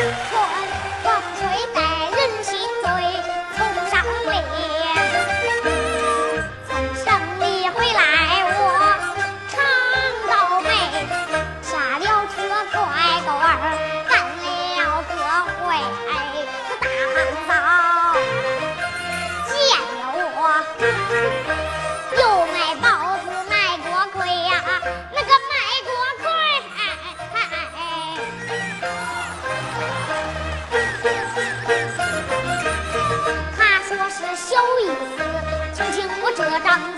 春风吹得人心醉，从上里，从山里回来我长高背，下了车拐个弯，干了个会是大红枣，见了我。た。